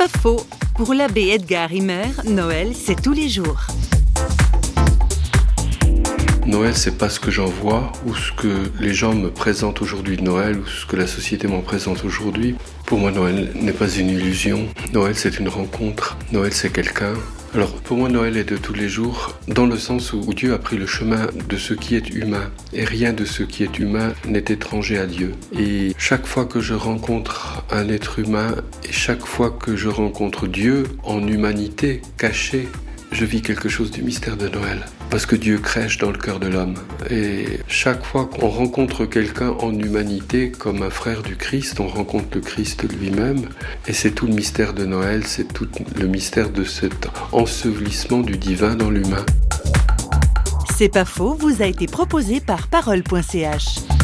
pas faux. Pour l'abbé Edgar Himer, Noël, c'est tous les jours. Noël, c'est pas ce que j'en vois ou ce que les gens me présentent aujourd'hui de Noël ou ce que la société m'en présente aujourd'hui. Pour moi, Noël n'est pas une illusion. Noël, c'est une rencontre. Noël, c'est quelqu'un. Alors pour moi Noël est de tous les jours dans le sens où Dieu a pris le chemin de ce qui est humain et rien de ce qui est humain n'est étranger à Dieu. Et chaque fois que je rencontre un être humain et chaque fois que je rencontre Dieu en humanité cachée, je vis quelque chose du mystère de Noël. Parce que Dieu crèche dans le cœur de l'homme. Et chaque fois qu'on rencontre quelqu'un en humanité comme un frère du Christ, on rencontre le Christ lui-même. Et c'est tout le mystère de Noël, c'est tout le mystère de cet ensevelissement du divin dans l'humain. C'est pas faux, vous a été proposé par parole.ch.